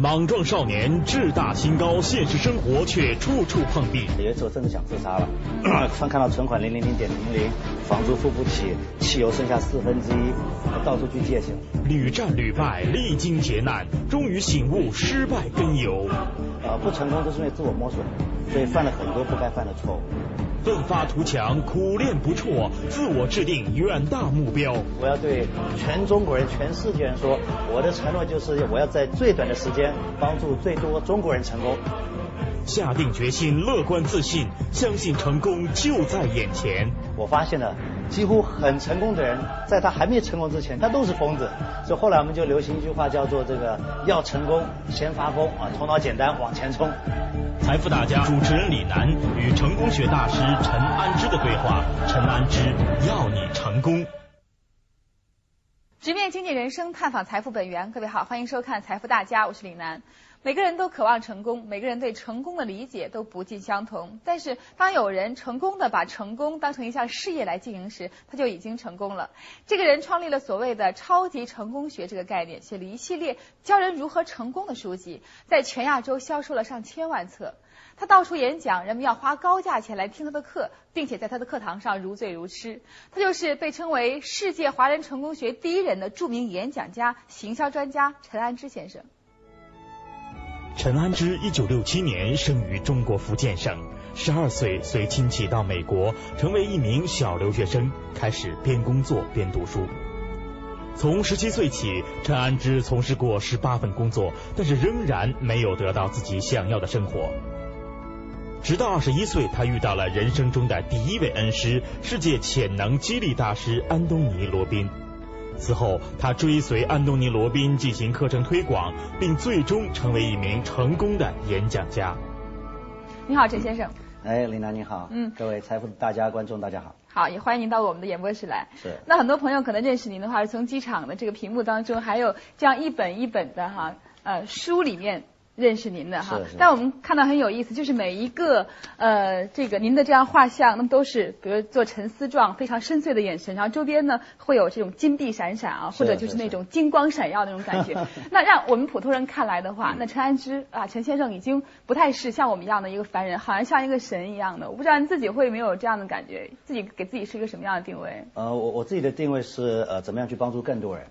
莽撞少年志大心高，现实生活却处处碰壁。有一次我真的想自杀了，看看到存款零零零点零零，房租付不起，汽油剩下四分之一，到处去借钱。屡战屡败，历经劫难，终于醒悟失败根由。呃，不成功都是因为自我摸索，所以犯了很多不该犯的错误。奋发图强，苦练不辍，自我制定远大目标。我要对全中国人、全世界人说，我的承诺就是我要在最短的时间帮助最多中国人成功。下定决心，乐观自信，相信成功就在眼前。我发现了，几乎很成功的人，在他还没成功之前，他都是疯子。所以后来我们就流行一句话，叫做“这个要成功先发疯啊，头脑简单往前冲”。财富大家主持人李楠与成功学大师陈安之的对话。陈安之要你成功。直面经济人生，探访财富本源。各位好，欢迎收看《财富大家》，我是李楠。每个人都渴望成功，每个人对成功的理解都不尽相同。但是，当有人成功的把成功当成一项事业来经营时，他就已经成功了。这个人创立了所谓的“超级成功学”这个概念，写了一系列教人如何成功的书籍，在全亚洲销售了上千万册。他到处演讲，人们要花高价钱来听他的课，并且在他的课堂上如醉如痴。他就是被称为世界华人成功学第一人的著名演讲家、行销专家陈安之先生。陈安之一九六七年生于中国福建省，十二岁随亲戚到美国，成为一名小留学生，开始边工作边读书。从十七岁起，陈安之从事过十八份工作，但是仍然没有得到自己想要的生活。直到二十一岁，他遇到了人生中的第一位恩师——世界潜能激励大师安东尼·罗宾。此后，他追随安东尼·罗宾进行课程推广，并最终成为一名成功的演讲家。你好，陈先生。哎，林楠，你好。嗯。各位财富大家观众，大家好。好，也欢迎您到我们的演播室来。是。那很多朋友可能认识您的话，是从机场的这个屏幕当中，还有这样一本一本的哈呃书里面。认识您的哈，但我们看到很有意思，就是每一个呃这个您的这样画像，那么都是比如做沉思状，非常深邃的眼神，然后周边呢会有这种金碧闪闪啊，或者就是那种金光闪耀那种感觉。那让我们普通人看来的话，那陈安之啊陈先生已经不太是像我们一样的一个凡人，好像像一个神一样的。我不知道你自己会没有这样的感觉，自己给自己是一个什么样的定位？呃，我我自己的定位是呃怎么样去帮助更多人。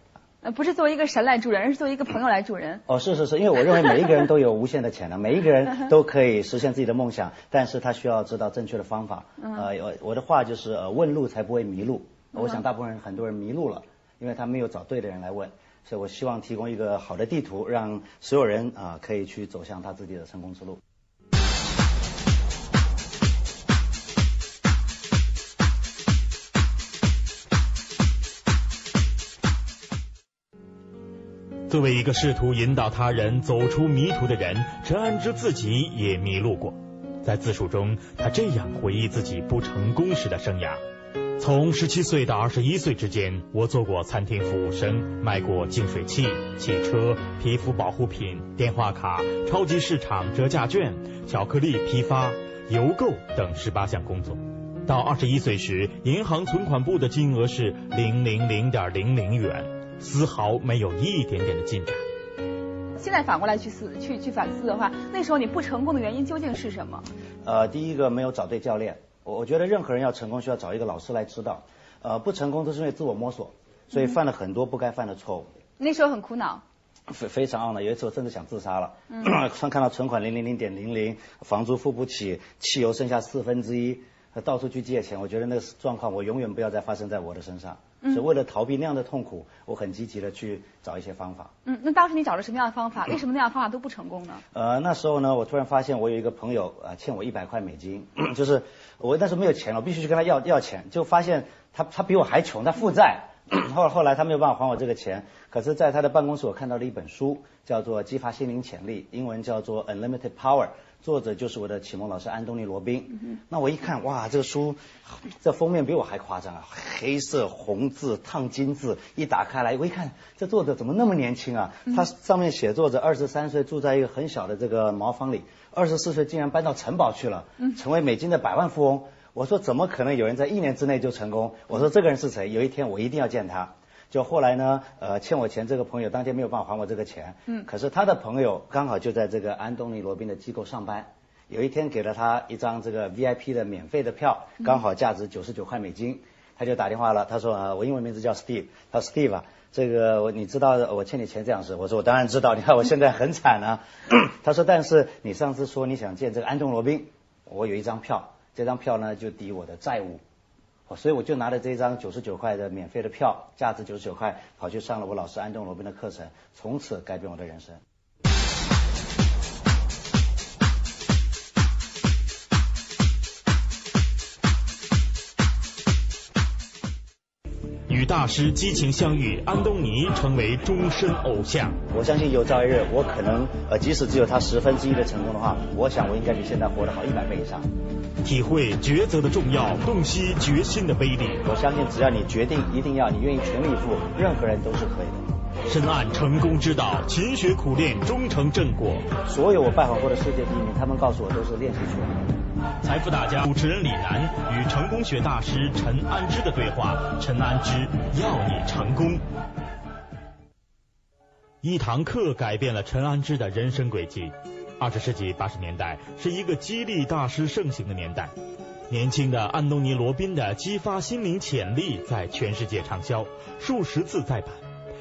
不是作为一个神来助人，而是作为一个朋友来助人。哦，是是是，因为我认为每一个人都有无限的潜能，每一个人 都可以实现自己的梦想，但是他需要知道正确的方法。呃，我我的话就是呃，问路才不会迷路。我想大部分人很多人迷路了，因为他没有找对的人来问，所以我希望提供一个好的地图，让所有人啊可以去走向他自己的成功之路。作为一个试图引导他人走出迷途的人，陈安之自己也迷路过。在自述中，他这样回忆自己不成功时的生涯：从十七岁到二十一岁之间，我做过餐厅服务生，卖过净水器、汽车、皮肤保护品、电话卡、超级市场折价券、巧克力批发、邮购等十八项工作。到二十一岁时，银行存款部的金额是零零零点零零元。丝毫没有一点点的进展。现在反过来去思、去去反思的话，那时候你不成功的原因究竟是什么？呃，第一个没有找对教练。我我觉得任何人要成功，需要找一个老师来指导。呃，不成功都是因为自我摸索，所以犯了很多不该犯的错误。那时候很苦恼。非非常懊恼，有一次我甚至想自杀了。嗯。看 看到存款零零零点零零，房租付不起，汽油剩下四分之一，到处去借钱。我觉得那个状况，我永远不要再发生在我的身上。是为了逃避那样的痛苦，我很积极的去找一些方法。嗯，那当时你找了什么样的方法？为什么那样方法都不成功呢？呃，那时候呢，我突然发现我有一个朋友啊，欠我一百块美金，就是我那时候没有钱了，我必须去跟他要要钱，就发现他他比我还穷，他负债。后后来他没有办法还我这个钱，可是在他的办公室我看到了一本书，叫做《激发心灵潜力》，英文叫做《Unlimited Power》。作者就是我的启蒙老师安东尼罗宾。那我一看，哇，这个书这封面比我还夸张啊，黑色红字烫金字，一打开来，我一看，这作者怎么那么年轻啊？他上面写作者二十三岁住在一个很小的这个茅房里，二十四岁竟然搬到城堡去了，成为美金的百万富翁。我说怎么可能有人在一年之内就成功？我说这个人是谁？有一天我一定要见他。就后来呢，呃，欠我钱这个朋友当天没有办法还我这个钱，嗯，可是他的朋友刚好就在这个安东尼罗宾的机构上班，有一天给了他一张这个 VIP 的免费的票，刚好价值九十九块美金，他就打电话了，他说啊，我英文名字叫 Steve，他说 Steve 啊，这个我你知道我欠你钱这样子，我说我当然知道，你看我现在很惨啊，他说但是你上次说你想见这个安东尼罗宾，我有一张票，这张票呢就抵我的债务。所以我就拿着这张九十九块的免费的票，价值九十九块，跑去上了我老师安东罗宾的课程，从此改变我的人生。大师激情相遇，安东尼成为终身偶像。我相信有朝一日，我可能呃，即使只有他十分之一的成功的话，我想我应该比现在活得好一百倍以上。体会抉择的重要，洞悉决心的威力。我相信，只要你决定一定要，你愿意全力以赴，任何人都是可以的。深谙成功之道，勤学苦练，终成正果。所有我拜访过的世界第一名，他们告诉我都是练习出来的。财富大家主持人李楠与成功学大师陈安之的对话，陈安之要你成功。一堂课改变了陈安之的人生轨迹。二十世纪八十年代是一个激励大师盛行的年代，年轻的安东尼罗宾的激发心灵潜力在全世界畅销，数十次再版，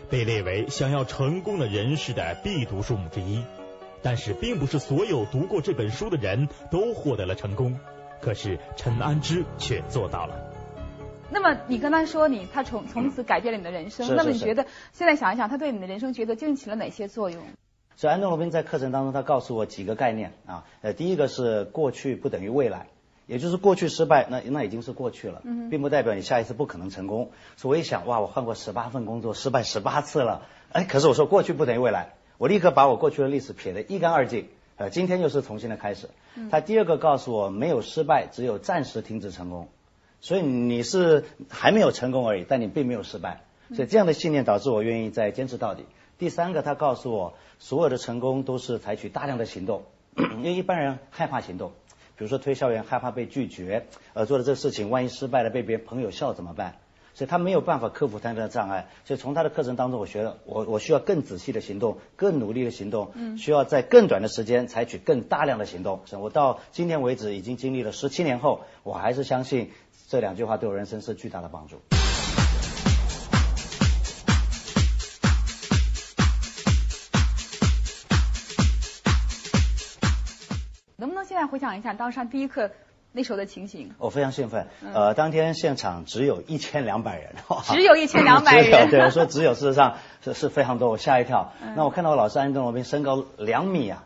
被列为想要成功的人士的必读书目之一。但是，并不是所有读过这本书的人都获得了成功。可是陈安之却做到了。那么你跟他说你他从从此改变了你的人生，那么你觉得现在想一想，他对你的人生抉择究竟起了哪些作用？所以安东罗宾在课程当中，他告诉我几个概念啊，呃，第一个是过去不等于未来，也就是过去失败，那那已经是过去了，并不代表你下一次不可能成功。所以我一想，哇，我换过十八份工作，失败十八次了，哎，可是我说过去不等于未来。我立刻把我过去的历史撇得一干二净，呃，今天又是重新的开始。他第二个告诉我，没有失败，只有暂时停止成功。所以你是还没有成功而已，但你并没有失败。所以这样的信念导致我愿意再坚持到底。第三个，他告诉我，所有的成功都是采取大量的行动，因为一般人害怕行动，比如说推销员害怕被拒绝，呃，做的这个事情万一失败了被别人朋友笑怎么办？所以他没有办法克服他的障碍，所以从他的课程当中，我学了，我我需要更仔细的行动，更努力的行动，嗯，需要在更短的时间采取更大量的行动。我到今天为止已经经历了十七年后，我还是相信这两句话对我人生是巨大的帮助。能不能现在回想一下当上第一课？那时候的情形，我非常兴奋。呃，当天现场只有一千两百人，只有一千两百人。对，我说只有，事实上 是是非常多，我吓一跳。那我看到我老师安东罗宾身高两米啊，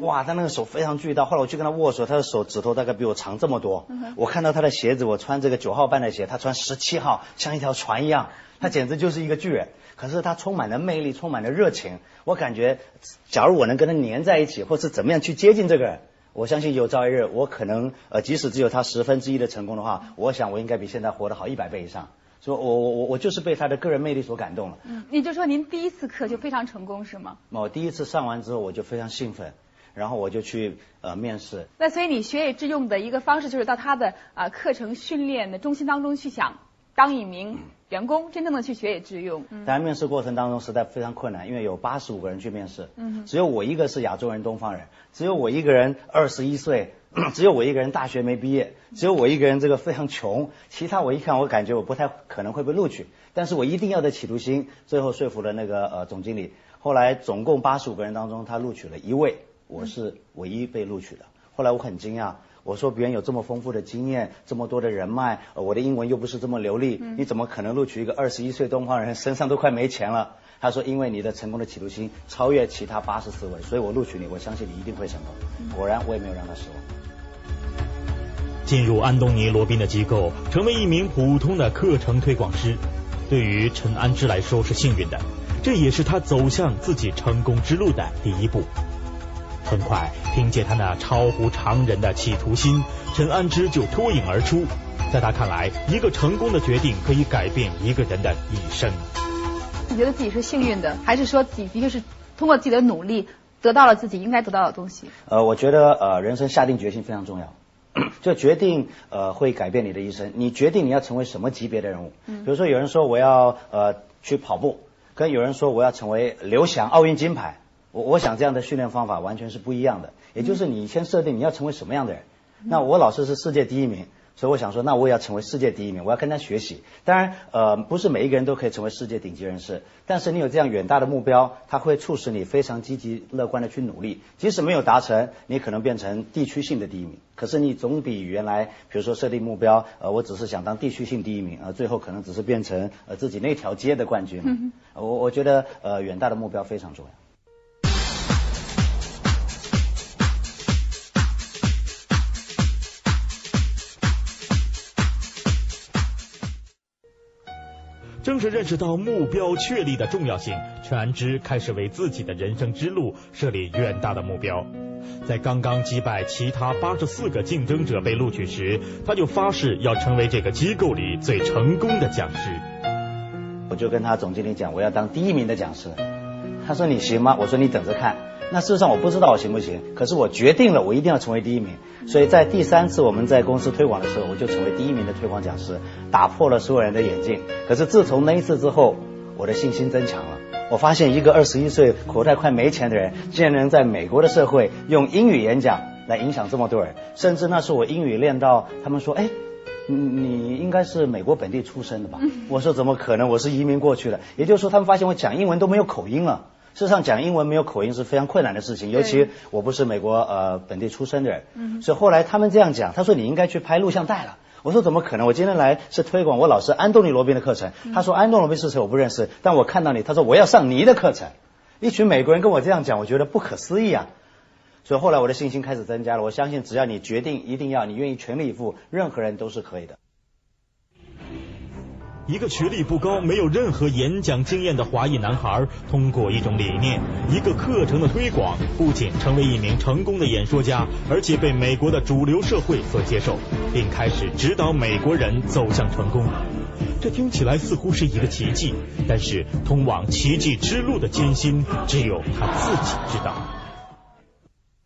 哇，他那个手非常巨大。后来我去跟他握手，他的手指头大概比我长这么多。我看到他的鞋子，我穿这个九号半的鞋，他穿十七号，像一条船一样，他简直就是一个巨人。可是他充满了魅力，充满了热情。我感觉，假如我能跟他粘在一起，或是怎么样去接近这个人。我相信有朝一日，我可能呃，即使只有他十分之一的成功的话，我想我应该比现在活得好一百倍以上。所以，我我我我就是被他的个人魅力所感动了。嗯，你就说您第一次课就非常成功是吗？我第一次上完之后，我就非常兴奋，然后我就去呃面试。那所以你学以致用的一个方式，就是到他的啊课程训练的中心当中去想。当一名员工，真正的去学以致用。在面试过程当中，实在非常困难，因为有八十五个人去面试，只有我一个是亚洲人、东方人，只有我一个人二十一岁，只有我一个人大学没毕业，只有我一个人这个非常穷，其他我一看，我感觉我不太可能会被录取，但是我一定要的企图心，最后说服了那个呃总经理。后来总共八十五个人当中，他录取了一位，我是唯一被录取的。后来我很惊讶。我说别人有这么丰富的经验，这么多的人脉，我的英文又不是这么流利，你怎么可能录取一个二十一岁东方人，身上都快没钱了？他说因为你的成功的企图心超越其他八十四位，所以我录取你，我相信你一定会成功。果然我也没有让他失望。进入安东尼罗宾的机构，成为一名普通的课程推广师，对于陈安之来说是幸运的，这也是他走向自己成功之路的第一步。很快，凭借他那超乎常人的企图心，陈安之就脱颖而出。在他看来，一个成功的决定可以改变一个人的一生。你觉得自己是幸运的，还是说自己的确是通过自己的努力得到了自己应该得到的东西？呃，我觉得呃，人生下定决心非常重要。就决定呃会改变你的一生。你决定你要成为什么级别的人物？比如说有人说我要呃去跑步，跟有人说我要成为刘翔奥运金牌，我我想这样的训练方法完全是不一样的。也就是你先设定你要成为什么样的人。那我老师是世界第一名。所以我想说，那我也要成为世界第一名，我要跟他学习。当然，呃，不是每一个人都可以成为世界顶级人士，但是你有这样远大的目标，它会促使你非常积极乐观的去努力。即使没有达成，你可能变成地区性的第一名，可是你总比原来，比如说设定目标，呃，我只是想当地区性第一名，呃，最后可能只是变成呃自己那条街的冠军。嗯我我觉得，呃，远大的目标非常重要。正是认识到目标确立的重要性，全安之开始为自己的人生之路设立远大的目标。在刚刚击败其他八十四个竞争者被录取时，他就发誓要成为这个机构里最成功的讲师。我就跟他总经理讲，我要当第一名的讲师。他说你行吗？我说你等着看。那事实上我不知道我行不行，可是我决定了，我一定要成为第一名。所以在第三次我们在公司推广的时候，我就成为第一名的推广讲师，打破了所有人的眼镜。可是自从那一次之后，我的信心增强了。我发现一个二十一岁口袋快没钱的人，竟然能在美国的社会用英语演讲来影响这么多人。甚至那时我英语练到他们说，哎，你应该是美国本地出生的吧？我说怎么可能？我是移民过去的。也就是说，他们发现我讲英文都没有口音了。事实上，讲英文没有口音是非常困难的事情，尤其我不是美国呃本地出生的人，所以后来他们这样讲，他说你应该去拍录像带了。我说怎么可能？我今天来是推广我老师安东尼罗宾的课程。他说安东尼罗宾是谁？我不认识，但我看到你，他说我要上你的课程。一群美国人跟我这样讲，我觉得不可思议啊。所以后来我的信心开始增加了。我相信只要你决定一定要，你愿意全力以赴，任何人都是可以的。一个学历不高、没有任何演讲经验的华裔男孩，通过一种理念、一个课程的推广，不仅成为一名成功的演说家，而且被美国的主流社会所接受，并开始指导美国人走向成功。这听起来似乎是一个奇迹，但是通往奇迹之路的艰辛，只有他自己知道。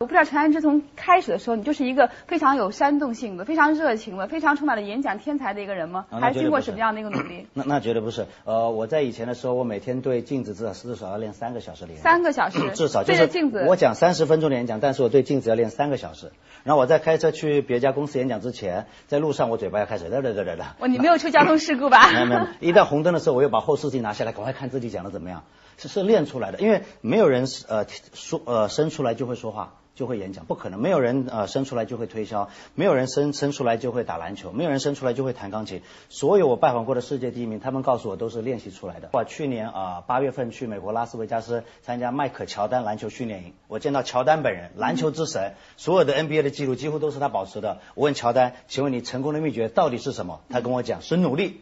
我不知道陈安之从开始的时候，你就是一个非常有煽动性的、非常热情的、非常充满了演讲天才的一个人吗？还是经过什么样的一个努力？那那绝对不是。呃，我在以前的时候，我每天对镜子至少至少要练三个小时的演讲。三个小时。至少就是镜子。我讲三十分钟的演讲，但是我对镜子要练三个小时。然后我在开车去别家公司演讲之前，在路上我嘴巴要开始哒哒哒哒哒。哦，你没有出交通事故吧？没有没有。一到红灯的时候，我又把后视镜拿下来，赶快看自己讲的怎么样。是是练出来的，因为没有人呃说呃生出来就会说话。就会演讲，不可能。没有人呃生出来就会推销，没有人生生出来就会打篮球，没有人生出来就会弹钢琴。所有我拜访过的世界第一名，他们告诉我都是练习出来的。我去年啊八月份去美国拉斯维加斯参加迈克乔丹篮球训练营，我见到乔丹本人，篮球之神，所有的 NBA 的记录几乎都是他保持的。我问乔丹，请问你成功的秘诀到底是什么？他跟我讲是努力。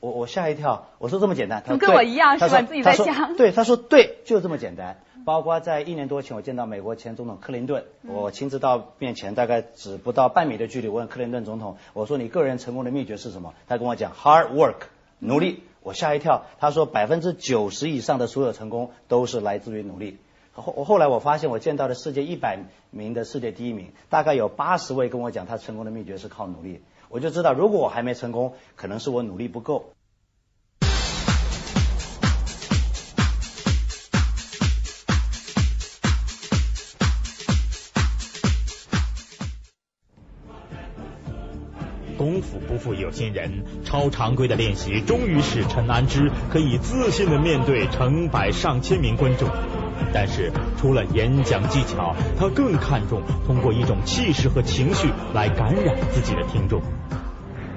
我我吓一跳，我说这么简单？他跟我一样是吧？自己在想。对，他说对，就这么简单。包括在一年多前，我见到美国前总统克林顿，我亲自到面前，大概只不到半米的距离，问克林顿总统，我说你个人成功的秘诀是什么？他跟我讲 hard work，努力。我吓一跳，他说百分之九十以上的所有成功都是来自于努力。后我后来我发现，我见到的世界一百名的世界第一名，大概有八十位跟我讲他成功的秘诀是靠努力。我就知道，如果我还没成功，可能是我努力不够。功夫不负有心人，超常规的练习终于使陈安之可以自信的面对成百上千名观众。但是除了演讲技巧，他更看重通过一种气势和情绪来感染自己的听众。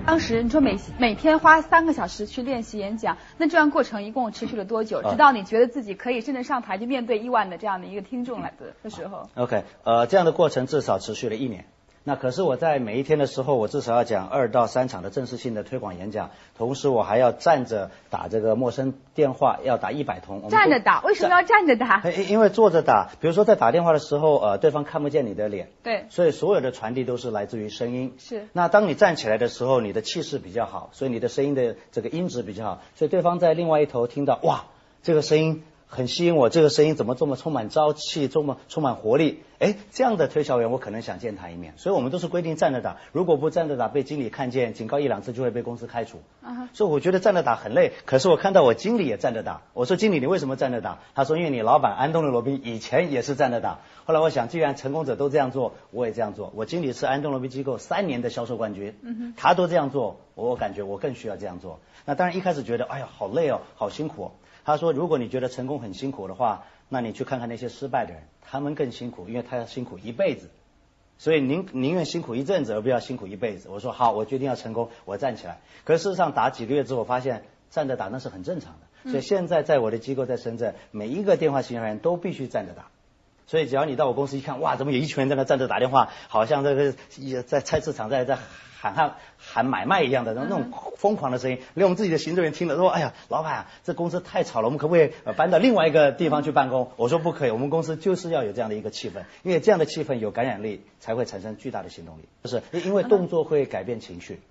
当时你说每每天花三个小时去练习演讲，那这样过程一共持续了多久？直到你觉得自己可以真的上台去面对亿万的这样的一个听众来的的时候？OK，呃，这样的过程至少持续了一年。那可是我在每一天的时候，我至少要讲二到三场的正式性的推广演讲，同时我还要站着打这个陌生电话，要打一百通。站着打？为什么要站着打？因为坐着打，比如说在打电话的时候，呃，对方看不见你的脸。对。所以所有的传递都是来自于声音。是。那当你站起来的时候，你的气势比较好，所以你的声音的这个音质比较好，所以对方在另外一头听到，哇，这个声音。很吸引我，这个声音怎么这么充满朝气，这么充满活力？哎，这样的推销员我可能想见他一面。所以我们都是规定站着打，如果不站着打，被经理看见，警告一两次就会被公司开除。啊，所以我觉得站着打很累。可是我看到我经理也站着打，我说经理你为什么站着打？他说因为你老板安东尼罗宾以前也是站着打。后来我想，既然成功者都这样做，我也这样做。我经理是安东尼罗宾机构三年的销售冠军，嗯，他都这样做，我感觉我更需要这样做。那当然一开始觉得，哎呀，好累哦，好辛苦。他说：“如果你觉得成功很辛苦的话，那你去看看那些失败的人，他们更辛苦，因为他要辛苦一辈子。所以宁宁愿辛苦一阵子，而不要辛苦一辈子。”我说：“好，我决定要成功，我站起来。”可是事实上打几个月之后，发现站着打那是很正常的。所以现在在我的机构在深圳，每一个电话行销员都必须站着打。所以只要你到我公司一看，哇，怎么有一群人在那站着打电话，好像这个在菜市场在在。喊喊喊买卖一样的那种疯狂的声音，连我们自己的行政员听了说：“哎呀，老板啊，这公司太吵了，我们可不可以搬到另外一个地方去办公？”我说：“不可以，我们公司就是要有这样的一个气氛，因为这样的气氛有感染力，才会产生巨大的行动力。就是因为动作会改变情绪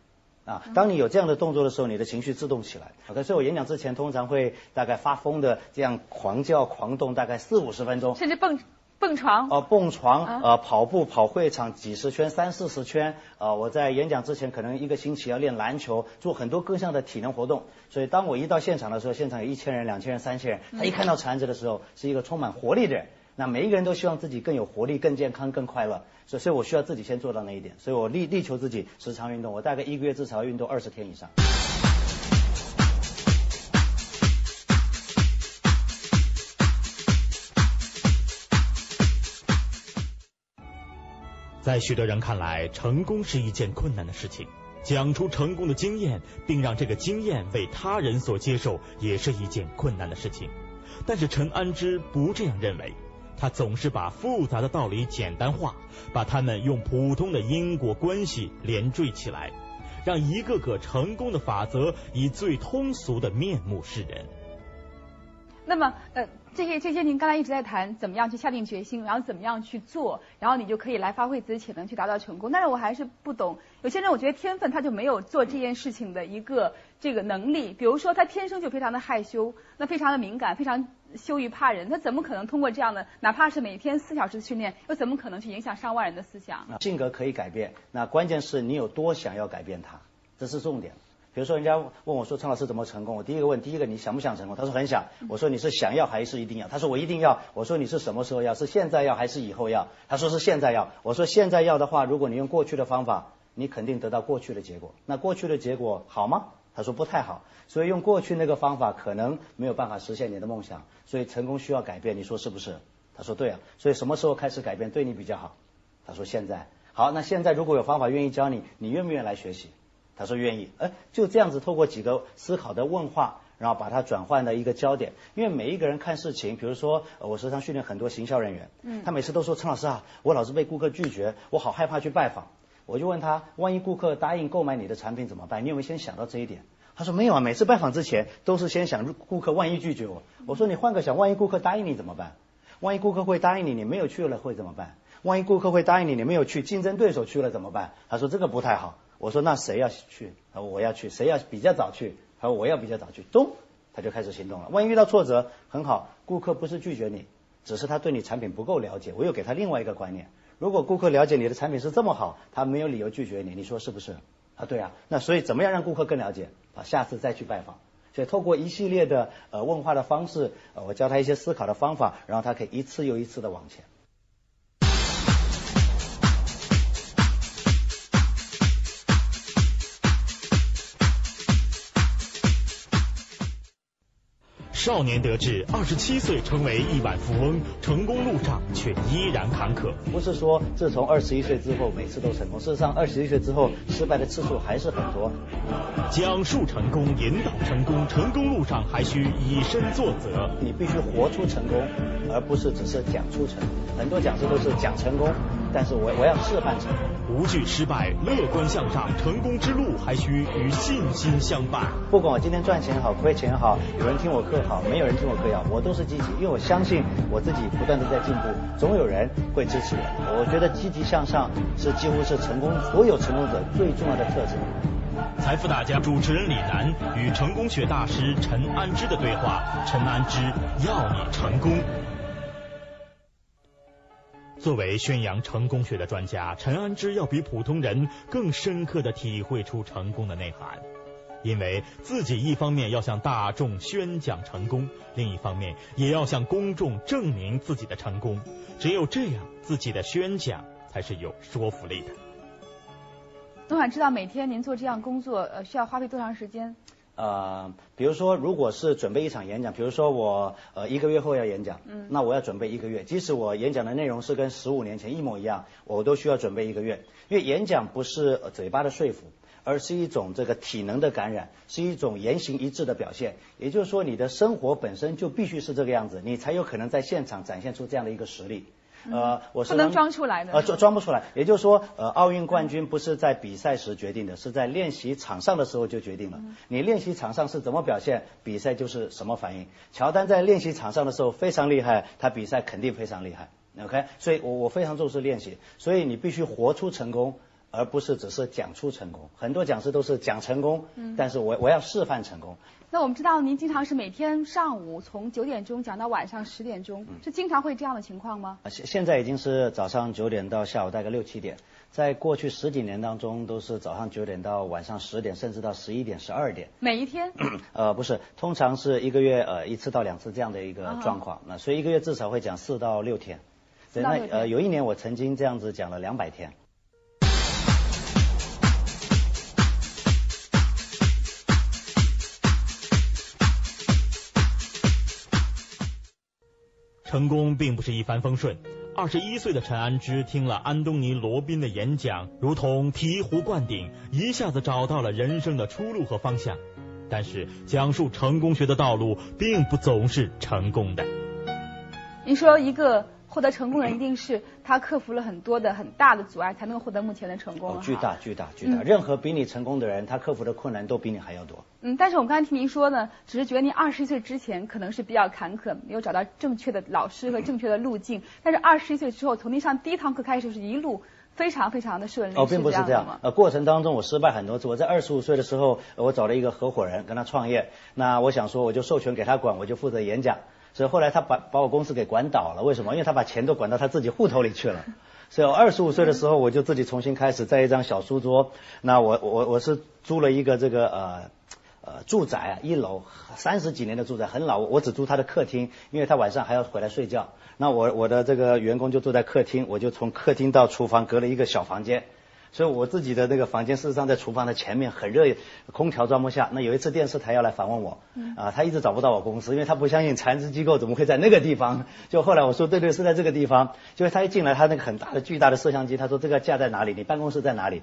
啊，当你有这样的动作的时候，你的情绪自动起来。OK，所以我演讲之前通常会大概发疯的这样狂叫狂动，大概四五十分钟，甚至蹦。蹦床呃，蹦床呃，跑步跑会场几十圈三四十圈呃，我在演讲之前可能一个星期要练篮球，做很多各项的体能活动。所以当我一到现场的时候，现场有一千人、两千人、三千人，他一看到陈子的时候，是一个充满活力的人。那每一个人都希望自己更有活力、更健康、更快乐。所以，所以我需要自己先做到那一点。所以我力力求自己时常运动，我大概一个月至少要运动二十天以上。在许多人看来，成功是一件困难的事情。讲出成功的经验，并让这个经验为他人所接受，也是一件困难的事情。但是陈安之不这样认为，他总是把复杂的道理简单化，把他们用普通的因果关系连缀起来，让一个个成功的法则以最通俗的面目示人。那么，呃。这些这些，您刚才一直在谈怎么样去下定决心，然后怎么样去做，然后你就可以来发挥自己潜能去达到成功。但是我还是不懂，有些人我觉得天分他就没有做这件事情的一个这个能力。比如说他天生就非常的害羞，那非常的敏感，非常羞于怕人，他怎么可能通过这样的，哪怕是每天四小时的训练，又怎么可能去影响上万人的思想？性格可以改变，那关键是你有多想要改变它，这是重点。比如说，人家问我说：“陈老师怎么成功？”我第一个问，第一个你想不想成功？他说很想。我说你是想要还是一定要？他说我一定要。我说你是什么时候要？是现在要还是以后要？他说是现在要。我说现在要的话，如果你用过去的方法，你肯定得到过去的结果。那过去的结果好吗？他说不太好。所以用过去那个方法可能没有办法实现你的梦想。所以成功需要改变，你说是不是？他说对啊。所以什么时候开始改变对你比较好？他说现在。好，那现在如果有方法愿意教你，你愿不愿意来学习？他说愿意，哎，就这样子透过几个思考的问话，然后把它转换的一个焦点。因为每一个人看事情，比如说我时常训练很多行销人员，嗯，他每次都说陈老师啊，我老是被顾客拒绝，我好害怕去拜访。我就问他，万一顾客答应购买你的产品怎么办？你有没有先想到这一点？他说没有啊，每次拜访之前都是先想顾客万一拒绝我。我说你换个想，万一顾客答应你怎么办？万一顾客会答应你，你没有去了会怎么办？万一顾客会答应你，你没有去，竞争对手去了怎么办？他说这个不太好。我说那谁要去？他说我要去。谁要比较早去？他说我要比较早去。咚，他就开始行动了。万一遇到挫折，很好，顾客不是拒绝你，只是他对你产品不够了解。我又给他另外一个观念：如果顾客了解你的产品是这么好，他没有理由拒绝你。你说是不是？啊，对啊。那所以怎么样让顾客更了解？啊，下次再去拜访。所以透过一系列的呃问话的方式，呃，我教他一些思考的方法，然后他可以一次又一次的往前。少年得志，二十七岁成为亿万富翁，成功路上却依然坎坷。不是说自从二十一岁之后每次都成功，事实上二十一岁之后失败的次数还是很多。讲述成功，引导成功，成功路上还需以身作则。你必须活出成功，而不是只是讲出成。很多讲师都是讲成功。但是我我要示范成功，无惧失败，乐观向上，成功之路还需与信心相伴。不管我今天赚钱好，亏钱好，有人听我课好，没有人听我课也好，我都是积极，因为我相信我自己不断的在进步，总有人会支持我。我觉得积极向上是几乎是成功所有成功者最重要的特质。财富大家主持人李楠与成功学大师陈安之的对话。陈安之要你成功。作为宣扬成功学的专家，陈安之要比普通人更深刻的体会出成功的内涵。因为自己一方面要向大众宣讲成功，另一方面也要向公众证明自己的成功。只有这样，自己的宣讲才是有说服力的。我想知道每天您做这样工作，呃，需要花费多长时间？呃，比如说，如果是准备一场演讲，比如说我呃一个月后要演讲，嗯，那我要准备一个月，即使我演讲的内容是跟十五年前一模一样，我都需要准备一个月，因为演讲不是嘴巴的说服，而是一种这个体能的感染，是一种言行一致的表现。也就是说，你的生活本身就必须是这个样子，你才有可能在现场展现出这样的一个实力。呃，我是不能装出来的。呃，装装不出来。也就是说，呃，奥运冠军不是在比赛时决定的，是在练习场上的时候就决定了。你练习场上是怎么表现，比赛就是什么反应。乔丹在练习场上的时候非常厉害，他比赛肯定非常厉害。OK，所以我我非常重视练习。所以你必须活出成功，而不是只是讲出成功。很多讲师都是讲成功，但是我我要示范成功。那我们知道您经常是每天上午从九点钟讲到晚上十点钟，是经常会这样的情况吗？现现在已经是早上九点到下午大概六七点，在过去十几年当中都是早上九点到晚上十点，甚至到十一点、十二点。每一天？呃，不是，通常是一个月呃一次到两次这样的一个状况，那所以一个月至少会讲四到六天。对，那。呃，有一年我曾经这样子讲了两百天。成功并不是一帆风顺。二十一岁的陈安之听了安东尼·罗宾的演讲，如同醍醐灌顶，一下子找到了人生的出路和方向。但是，讲述成功学的道路并不总是成功的。你说一个。获得成功的人一定是他克服了很多的很大的阻碍，才能够获得目前的成功。巨大巨大巨大！任何比你成功的人，他克服的困难都比你还要多。嗯，但是我们刚才听您说呢，只是觉得您二十岁之前可能是比较坎坷，没有找到正确的老师和正确的路径。但是二十一岁之后，从您上第一堂课开始，是一路非常非常的顺利。哦，并不是这样。呃，过程当中我失败很多次。我在二十五岁的时候，我找了一个合伙人跟他创业。那我想说，我就授权给他管，我就负责演讲。所以后来他把把我公司给管倒了，为什么？因为他把钱都管到他自己户头里去了。所以我二十五岁的时候，我就自己重新开始，在一张小书桌。那我我我是租了一个这个呃呃住宅啊，一楼三十几年的住宅，很老。我只租他的客厅，因为他晚上还要回来睡觉。那我我的这个员工就住在客厅，我就从客厅到厨房隔了一个小房间。所以我自己的那个房间事实上在厨房的前面，很热，空调装不下。那有一次电视台要来访问我，啊，他一直找不到我公司，因为他不相信残肢机构怎么会在那个地方。就后来我说对对是在这个地方，就是他一进来，他那个很大的巨大的摄像机，他说这个架在哪里？你办公室在哪里？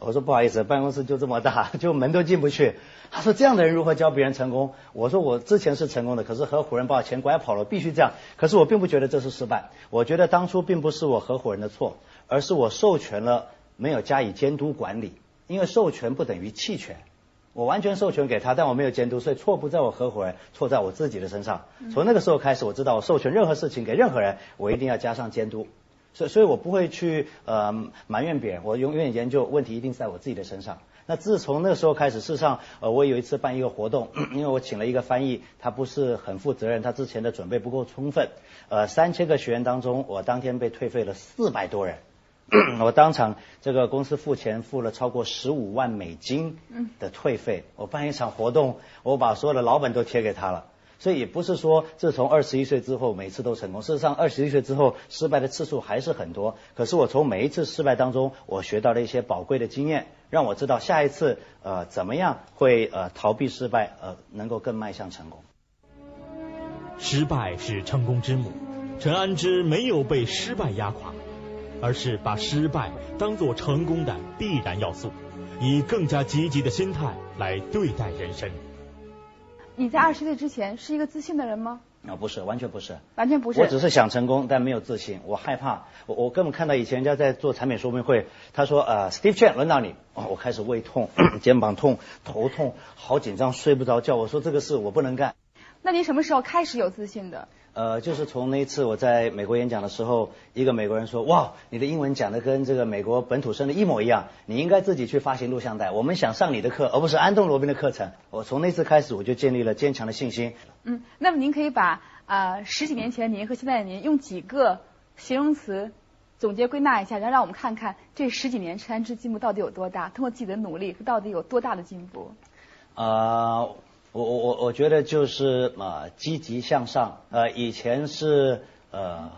我说不好意思，办公室就这么大，就门都进不去。他说这样的人如何教别人成功？我说我之前是成功的，可是合伙人把我钱拐跑了，必须这样。可是我并不觉得这是失败，我觉得当初并不是我合伙人的错，而是我授权了。没有加以监督管理，因为授权不等于弃权。我完全授权给他，但我没有监督，所以错不在我合伙人，错在我自己的身上。从那个时候开始，我知道我授权任何事情给任何人，我一定要加上监督。所以，所以我不会去呃埋怨别人，我永远研究问题一定在我自己的身上。那自从那个时候开始，事实上，呃，我有一次办一个活动，因为我请了一个翻译，他不是很负责任，他之前的准备不够充分。呃，三千个学员当中，我当天被退费了四百多人。我当场这个公司付钱付了超过十五万美金的退费。我办一场活动，我把所有的老本都贴给他了。所以也不是说自从二十一岁之后每次都成功。事实上，二十一岁之后失败的次数还是很多。可是我从每一次失败当中，我学到了一些宝贵的经验，让我知道下一次呃怎么样会呃逃避失败，呃能够更迈向成功。失败是成功之母。陈安之没有被失败压垮。而是把失败当做成功的必然要素，以更加积极的心态来对待人生。你在二十岁之前是一个自信的人吗？啊，不是，完全不是，完全不是。我只是想成功，但没有自信，我害怕。我我根本看到以前人家在做产品说明会，他说呃，Steve Chen 轮到你，哦，我开始胃痛、肩膀痛、头痛，好紧张，睡不着觉。我说这个事我不能干。那您什么时候开始有自信的？呃，就是从那一次我在美国演讲的时候，一个美国人说，哇，你的英文讲的跟这个美国本土生的一模一样，你应该自己去发行录像带，我们想上你的课，而不是安东罗宾的课程。我从那次开始，我就建立了坚强的信心。嗯，那么您可以把啊十几年前您和现在的您用几个形容词总结归纳一下，然后让我们看看这十几年陈安之进步到底有多大，通过自己的努力到底有多大的进步。啊。我我我我觉得就是呃积极向上，呃以前是呃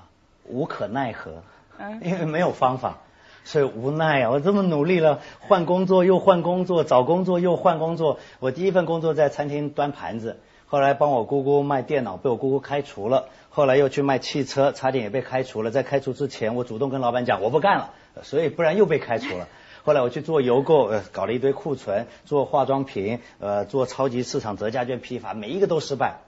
无可奈何，因为没有方法，所以无奈啊！我这么努力了，换工作又换工作，找工作又换工作。我第一份工作在餐厅端盘子，后来帮我姑姑卖电脑，被我姑姑开除了。后来又去卖汽车，差点也被开除了。在开除之前，我主动跟老板讲我不干了，所以不然又被开除了。后来我去做邮购，呃，搞了一堆库存，做化妆品，呃，做超级市场折价券批发，每一个都失败。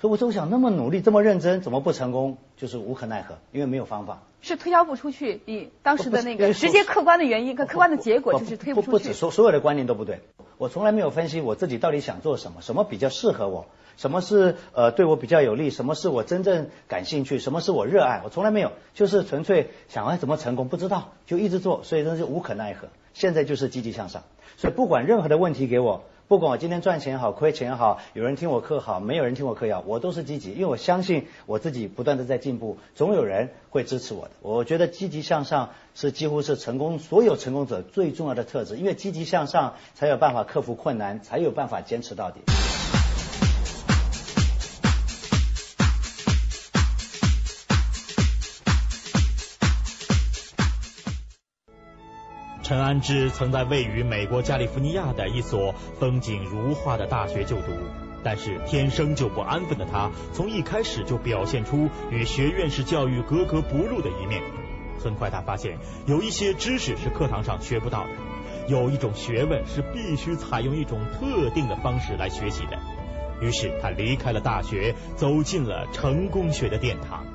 所以我就想，那么努力，这么认真，怎么不成功？就是无可奈何，因为没有方法。是推销不出去，你当时的那个直接客观的原因跟客观的结果就是推不出去。不止所所有的观念都不对，我从来没有分析我自己到底想做什么，什么比较适合我，什么是呃对我比较有利，什么是我真正感兴趣，什么是我热爱，我从来没有，就是纯粹想要怎么成功，不知道就一直做，所以真是无可奈何。现在就是积极向上，所以不管任何的问题给我，不管我今天赚钱好亏钱好，有人听我课好，没有人听我课也好，我都是积极，因为我相信我自己不断的在进步，总有人会支持我的。我觉得积极向上是几乎是成功所有成功者最重要的特质，因为积极向上才有办法克服困难，才有办法坚持到底。陈安之曾在位于美国加利福尼亚的一所风景如画的大学就读，但是天生就不安分的他，从一开始就表现出与学院式教育格格不入的一面。很快他发现，有一些知识是课堂上学不到的，有一种学问是必须采用一种特定的方式来学习的。于是他离开了大学，走进了成功学的殿堂。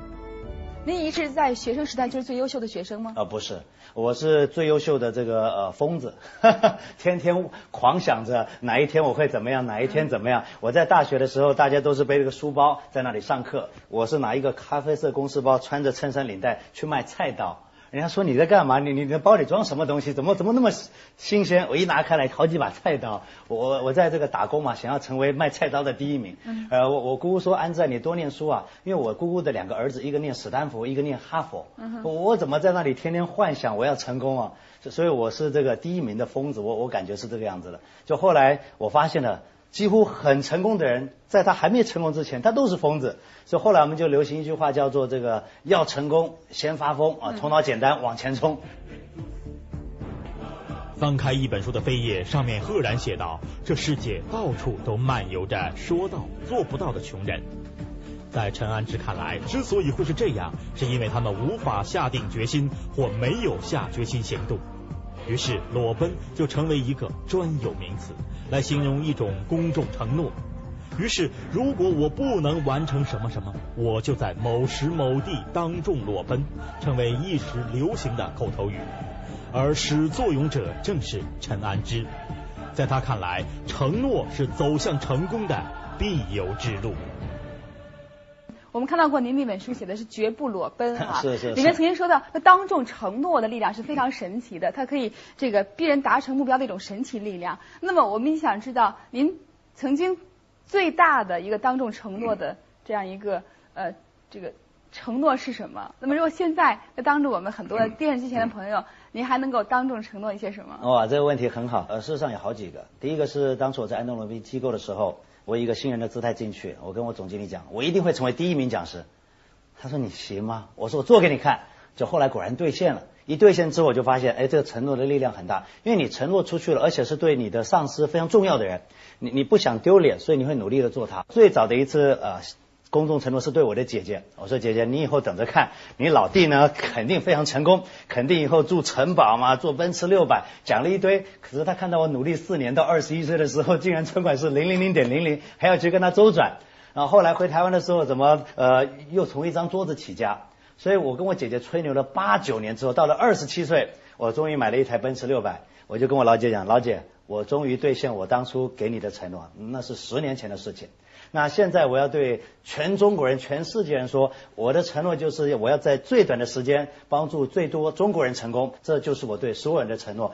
您一直在学生时代就是最优秀的学生吗？啊，不是，我是最优秀的这个呃疯子，天天狂想着哪一天我会怎么样，哪一天怎么样。我在大学的时候，大家都是背着个书包在那里上课，我是拿一个咖啡色公事包，穿着衬衫领带去卖菜刀。人家说你在干嘛？你你的包里装什么东西？怎么怎么那么新鲜？我一拿开来，好几把菜刀。我我在这个打工嘛，想要成为卖菜刀的第一名。呃，我我姑姑说安在你多念书啊，因为我姑姑的两个儿子，一个念史丹福，一个念哈佛。我怎么在那里天天幻想我要成功啊？所以我是这个第一名的疯子，我我感觉是这个样子的。就后来我发现了。几乎很成功的人，在他还没成功之前，他都是疯子。所以后来我们就流行一句话，叫做“这个要成功先发疯啊，头脑简单往前冲”。翻开一本书的扉页，上面赫然写道：“这世界到处都漫游着说到做不到的穷人。”在陈安之看来，之所以会是这样，是因为他们无法下定决心，或没有下决心行动。于是，裸奔就成为一个专有名词。来形容一种公众承诺。于是，如果我不能完成什么什么，我就在某时某地当众裸奔，成为一时流行的口头语。而始作俑者正是陈安之。在他看来，承诺是走向成功的必由之路。我们看到过您那本书写的是绝不裸奔啊，是是。里面曾经说到，那当众承诺的力量是非常神奇的，它可以这个逼人达成目标的一种神奇力量。那么我们想知道，您曾经最大的一个当众承诺的这样一个呃这个承诺是什么？那么如果现在在当着我们很多的电视机前的朋友，您还能够当众承诺一些什么？哇，这个问题很好。呃，事实上有好几个。第一个是当初我在安东罗宾机构的时候。我以一个新人的姿态进去，我跟我总经理讲，我一定会成为第一名讲师。他说你行吗？我说我做给你看。就后来果然兑现了，一兑现之后我就发现，哎，这个承诺的力量很大，因为你承诺出去了，而且是对你的上司非常重要的人，你你不想丢脸，所以你会努力的做它。最早的一次呃。公众承诺是对我的姐姐，我说姐姐，你以后等着看，你老弟呢肯定非常成功，肯定以后住城堡嘛，坐奔驰六百，讲了一堆。可是他看到我努力四年到二十一岁的时候，竟然存款是零零零点零零，还要去跟他周转。然后后来回台湾的时候，怎么呃又从一张桌子起家？所以我跟我姐姐吹牛了八九年之后，到了二十七岁，我终于买了一台奔驰六百，我就跟我老姐讲，老姐，我终于兑现我当初给你的承诺，那是十年前的事情。那现在我要对全中国人、全世界人说，我的承诺就是我要在最短的时间帮助最多中国人成功，这就是我对所有人的承诺。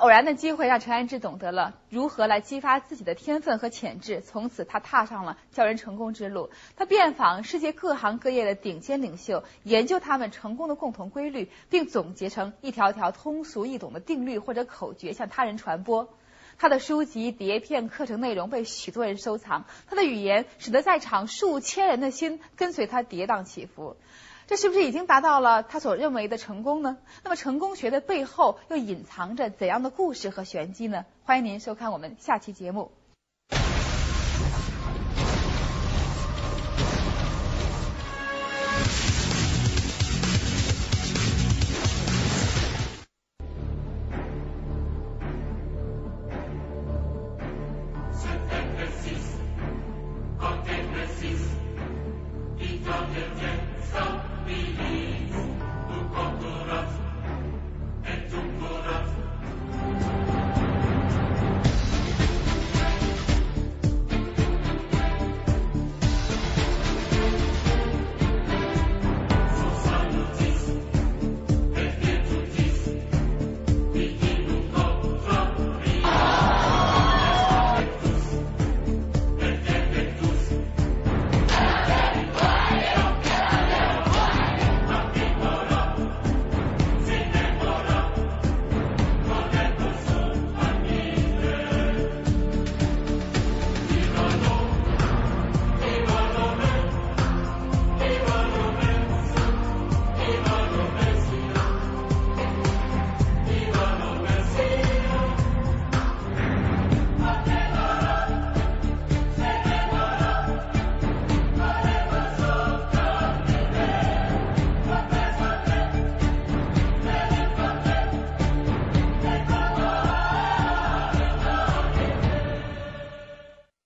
偶然的机会让陈安之懂得了如何来激发自己的天分和潜质，从此他踏上了教人成功之路。他遍访世界各行各业的顶尖领袖，研究他们成功的共同规律，并总结成一条条通俗易懂的定律或者口诀，向他人传播。他的书籍、碟片、课程内容被许多人收藏，他的语言使得在场数千人的心跟随他跌宕起伏。这是不是已经达到了他所认为的成功呢？那么成功学的背后又隐藏着怎样的故事和玄机呢？欢迎您收看我们下期节目。